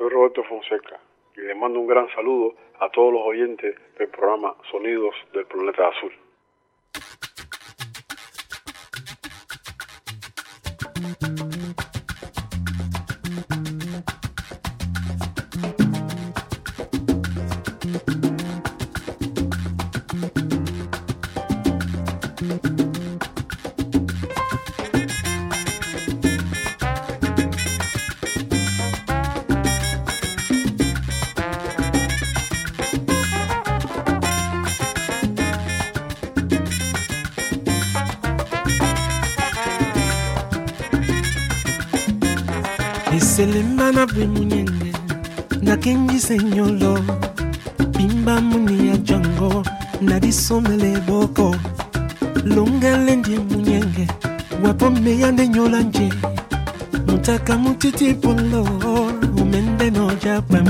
soy Roberto Fonseca y le mando un gran saludo a todos los oyentes del programa Sonidos del Planeta Azul. Na munyene nakengisenyolo bimba muni ya jango nadisomele boko. Longele ndie munyenge wapome ya ndenyola nje. Mutaka mutiti polo umende noja pam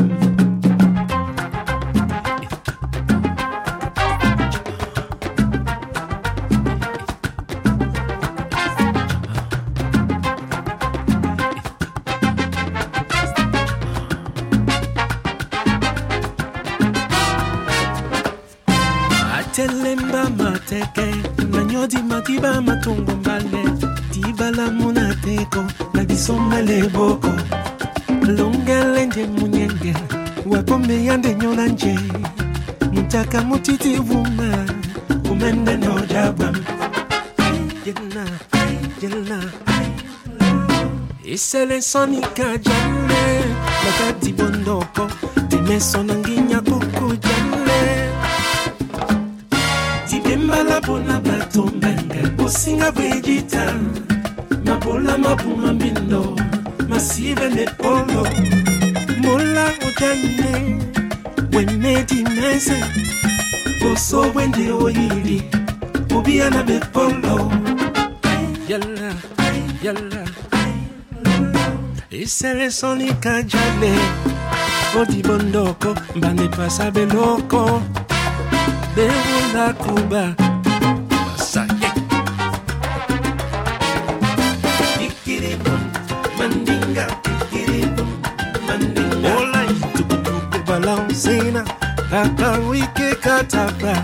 maleko na biso maleboko longala nde munyenge wakombeya ndenyo na nje mutaka mutiti vuma umende nojabam jena jena eselesonika jale bakati bondoko dimeso na nginya koko mpona bato mbenge bosinga bwejitalo mapuma mbindo masive ne olo mola odane wemedinese boso bwende oyili bubiana bepolo yalla yalla. Isele sonika jane odibondoko mbane bewola kuba Dakar wiki katapra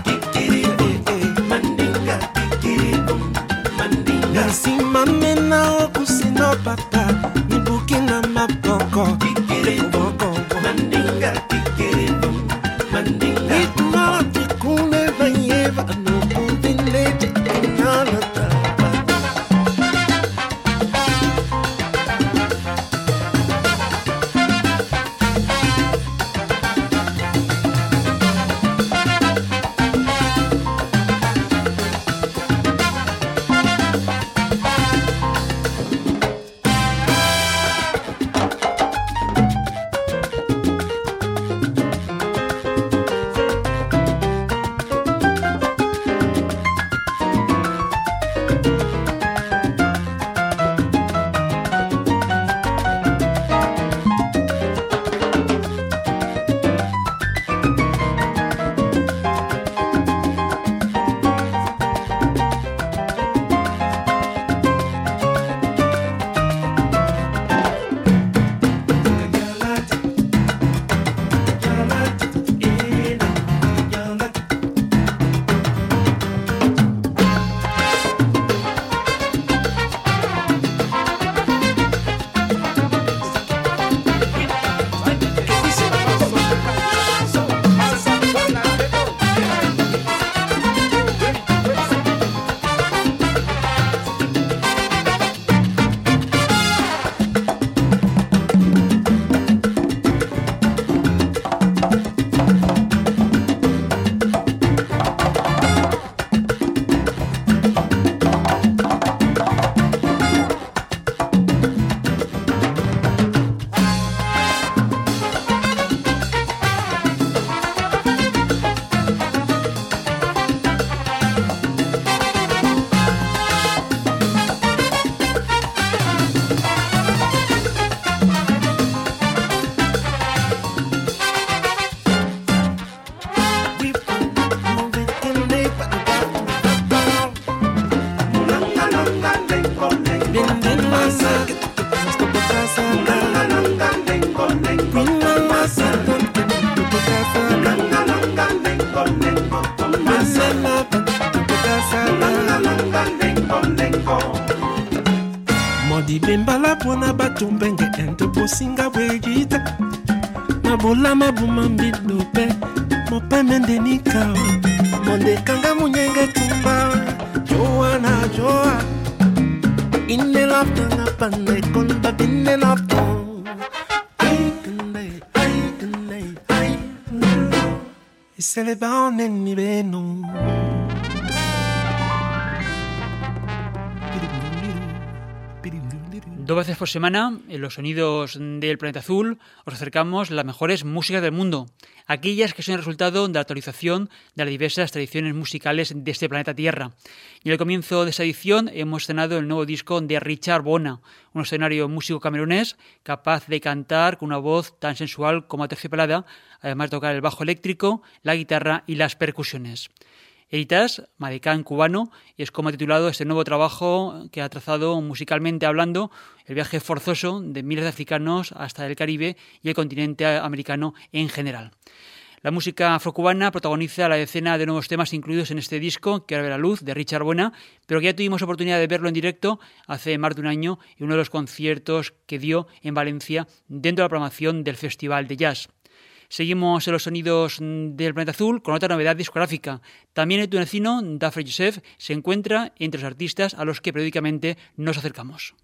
libembala mpona bato mbenge ento posinga bwegita na bolama bumambido mpe mopeme ndenika mondekanga munyenge tumba joana joa. Inelaptanga pandekon babinelapton eseleba oneni beno Dos veces por semana, en los sonidos del planeta azul, os acercamos las mejores músicas del mundo, aquellas que son el resultado de la actualización de las diversas tradiciones musicales de este planeta Tierra. Y al comienzo de esta edición hemos estrenado el nuevo disco de Richard Bona, un escenario músico camerunés capaz de cantar con una voz tan sensual como aterciopelada, además de tocar el bajo eléctrico, la guitarra y las percusiones. Editas, maricán cubano, y es como ha titulado este nuevo trabajo que ha trazado musicalmente hablando el viaje forzoso de miles de africanos hasta el Caribe y el continente americano en general. La música afrocubana protagoniza la decena de nuevos temas incluidos en este disco que ahora ve la luz de Richard Buena, pero que ya tuvimos oportunidad de verlo en directo hace más de un año en uno de los conciertos que dio en Valencia dentro de la programación del Festival de Jazz. Seguimos en los sonidos del planeta azul con otra novedad discográfica. También el tunecino Dafre Youssef se encuentra entre los artistas a los que periódicamente nos acercamos.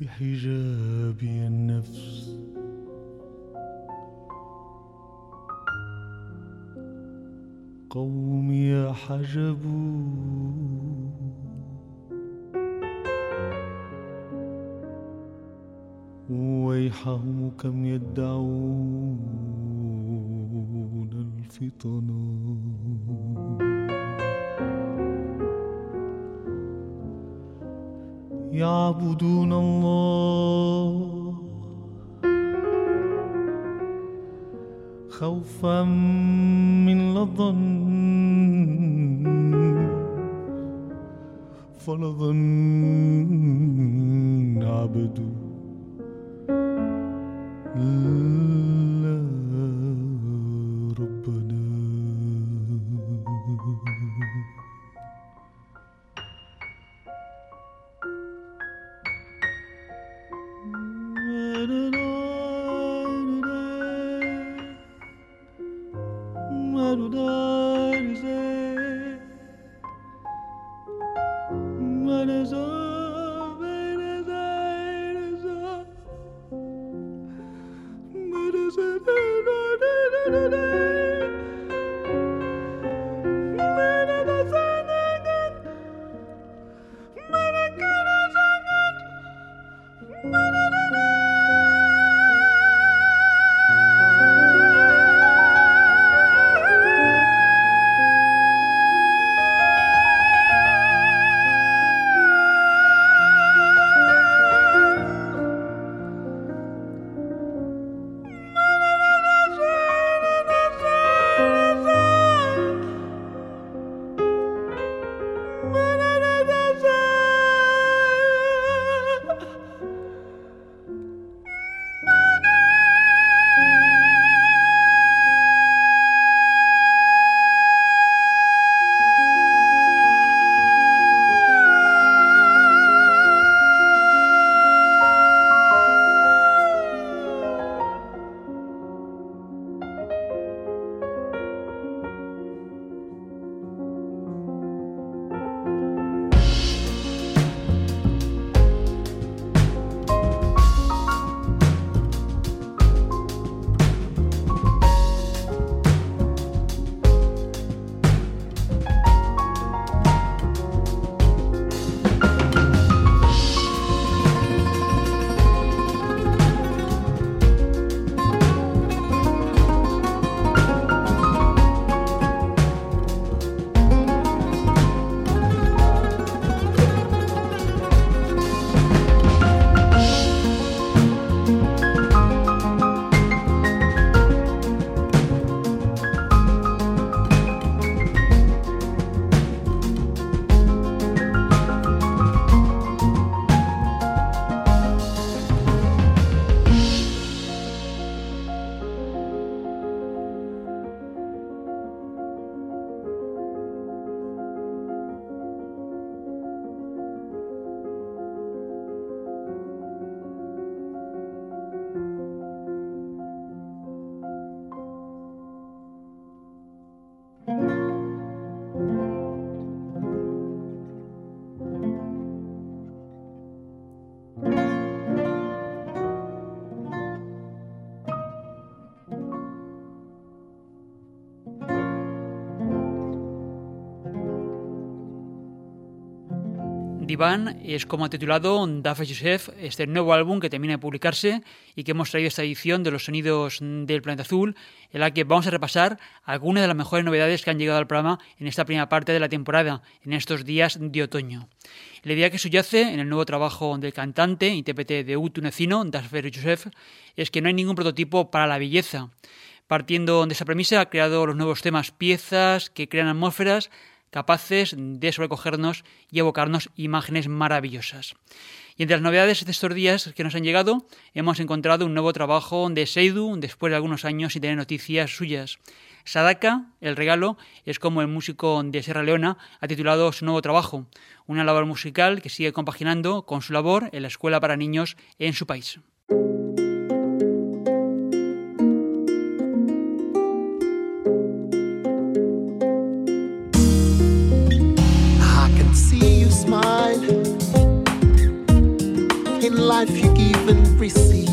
بحجابي النفس. قومي حجبوا ويحهم كم يدعون الفطنا يعبدون الله. خوفا من لظن. فلظن عبدوا Divan es como ha titulado Dafa Youssef, este nuevo álbum que termina de publicarse y que hemos traído esta edición de los sonidos del planeta azul, en la que vamos a repasar algunas de las mejores novedades que han llegado al programa en esta primera parte de la temporada, en estos días de otoño. La idea que subyace en el nuevo trabajo del cantante, intérprete de U tunecino, Dafa Youssef, es que no hay ningún prototipo para la belleza. Partiendo de esa premisa, ha creado los nuevos temas piezas que crean atmósferas capaces de sobrecogernos y evocarnos imágenes maravillosas. Y entre las novedades de estos días que nos han llegado, hemos encontrado un nuevo trabajo de Seidu después de algunos años sin tener noticias suyas. Sadaka, el regalo, es como el músico de Sierra Leona ha titulado su nuevo trabajo, una labor musical que sigue compaginando con su labor en la escuela para niños en su país. Life you give and receive.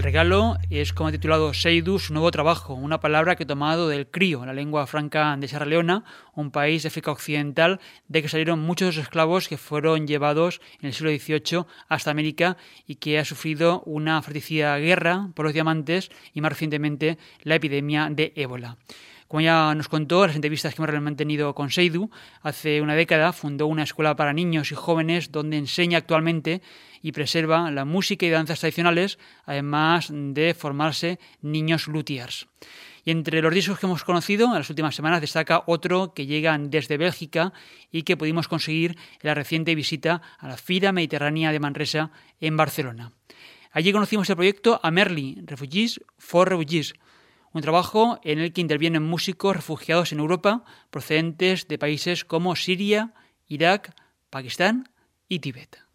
El regalo, es como ha titulado Seidu su nuevo trabajo, una palabra que he tomado del crío, la lengua franca de Sierra Leona, un país de África Occidental de que salieron muchos esclavos que fueron llevados en el siglo XVIII hasta América y que ha sufrido una fratricida guerra por los diamantes y más recientemente la epidemia de ébola. Como ya nos contó en las entrevistas que hemos mantenido con Seidu, hace una década fundó una escuela para niños y jóvenes donde enseña actualmente y preserva la música y danzas tradicionales, además de formarse niños luthiers. Y entre los discos que hemos conocido en las últimas semanas destaca otro que llega desde Bélgica y que pudimos conseguir en la reciente visita a la Fira Mediterránea de Manresa en Barcelona. Allí conocimos el proyecto Amerli, Refugees for Refugees, un trabajo en el que intervienen músicos refugiados en Europa procedentes de países como Siria, Irak, Pakistán y Tíbet.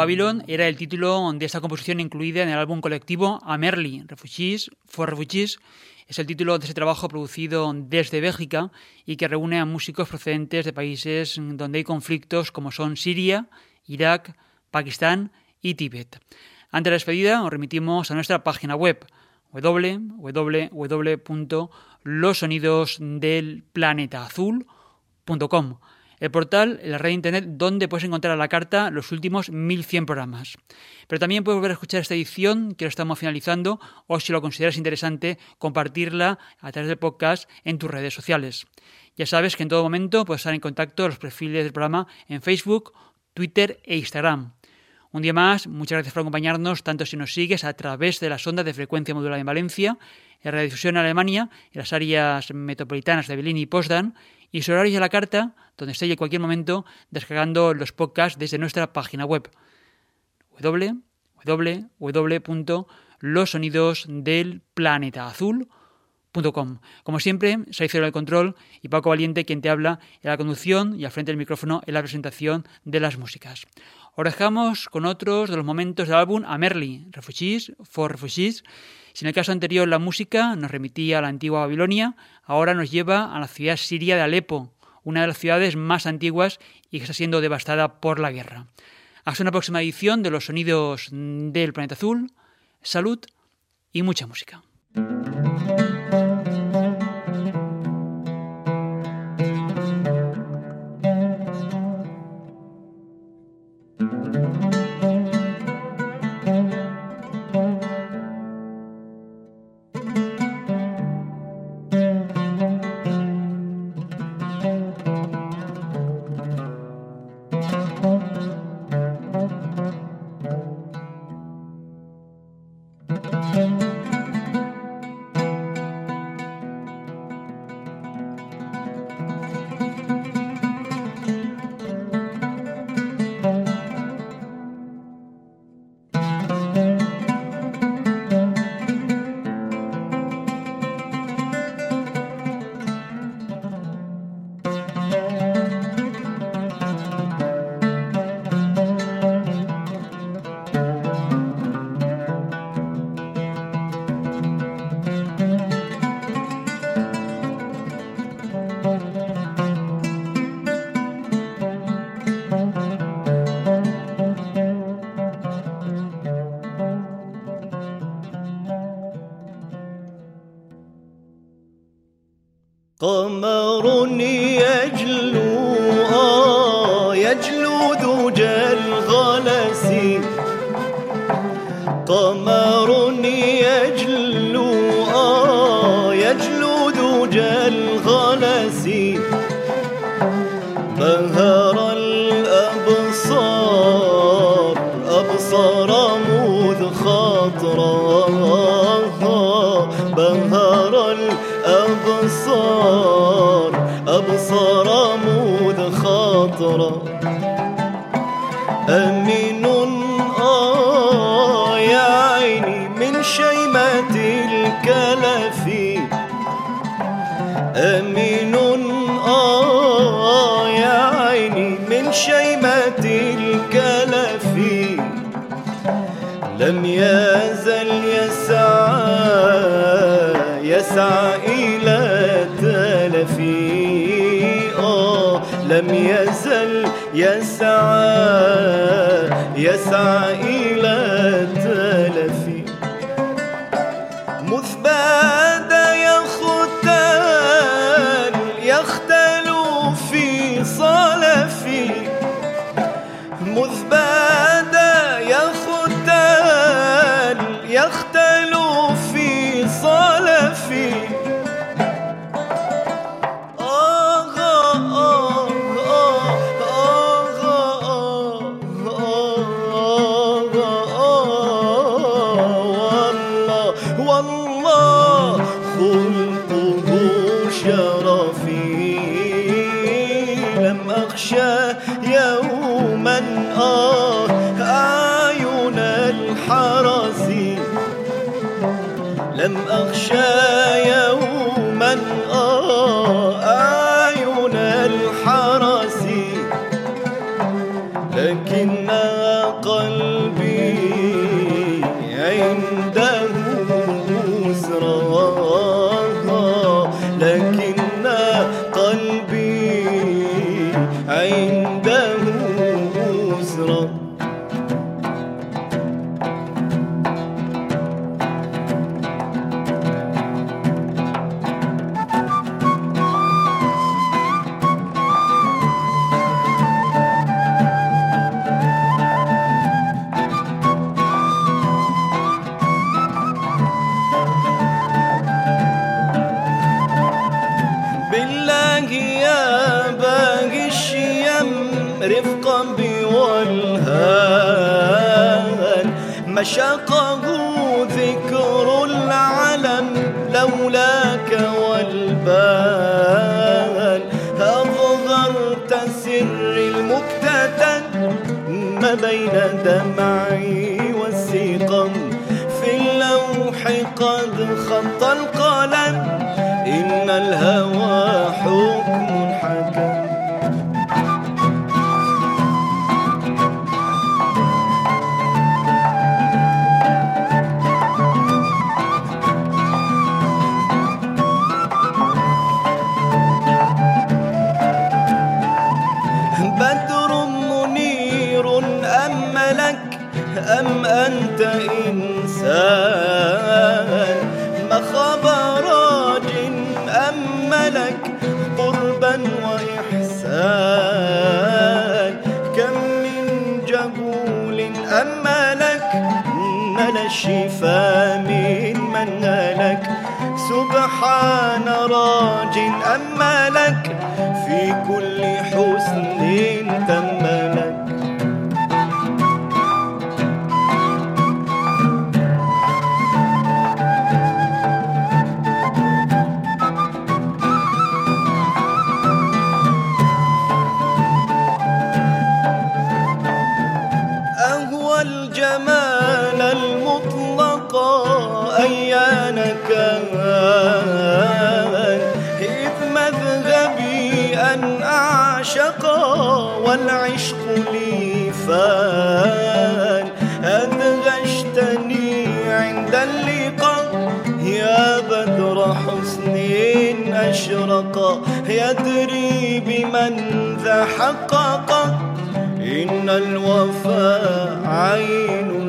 Babylon era el título de esta composición incluida en el álbum colectivo Amerli, Refugees for Refugees. Es el título de ese trabajo producido desde Bélgica y que reúne a músicos procedentes de países donde hay conflictos como son Siria, Irak, Pakistán y Tíbet. Antes de la despedida, os remitimos a nuestra página web www.losonidosdelplanetaazul.com el portal, la red de internet donde puedes encontrar a la carta los últimos 1100 programas. Pero también puedes volver a escuchar esta edición que lo estamos finalizando o si lo consideras interesante, compartirla a través del podcast en tus redes sociales. Ya sabes que en todo momento puedes estar en contacto con los perfiles del programa en Facebook, Twitter e Instagram. Un día más, muchas gracias por acompañarnos, tanto si nos sigues a través de las ondas de frecuencia modulada en Valencia, en radiodifusión en Alemania, en las áreas metropolitanas de Berlín y Potsdam, y su horario a la carta, donde esté en cualquier momento descargando los podcasts desde nuestra página web www.losonidosdelplanetaazul.com. Como siempre, soy Cero del Control y Paco Valiente quien te habla en la conducción y al frente del micrófono en la presentación de las músicas. Os dejamos con otros de los momentos del álbum A Merly, Refugees for Refugees. Si en el caso anterior la música nos remitía a la antigua Babilonia, ahora nos lleva a la ciudad siria de Alepo, una de las ciudades más antiguas y que está siendo devastada por la guerra. Hasta una próxima edición de los sonidos del planeta azul. Salud y mucha música. Mama. يسعى يسعى إلى بين دمعي والسقم في اللوح قد خط القلم. إن الهوى سبحان راج أما لك في كل حين حقق يدري بمن ذا حقق. إن الوفاء عين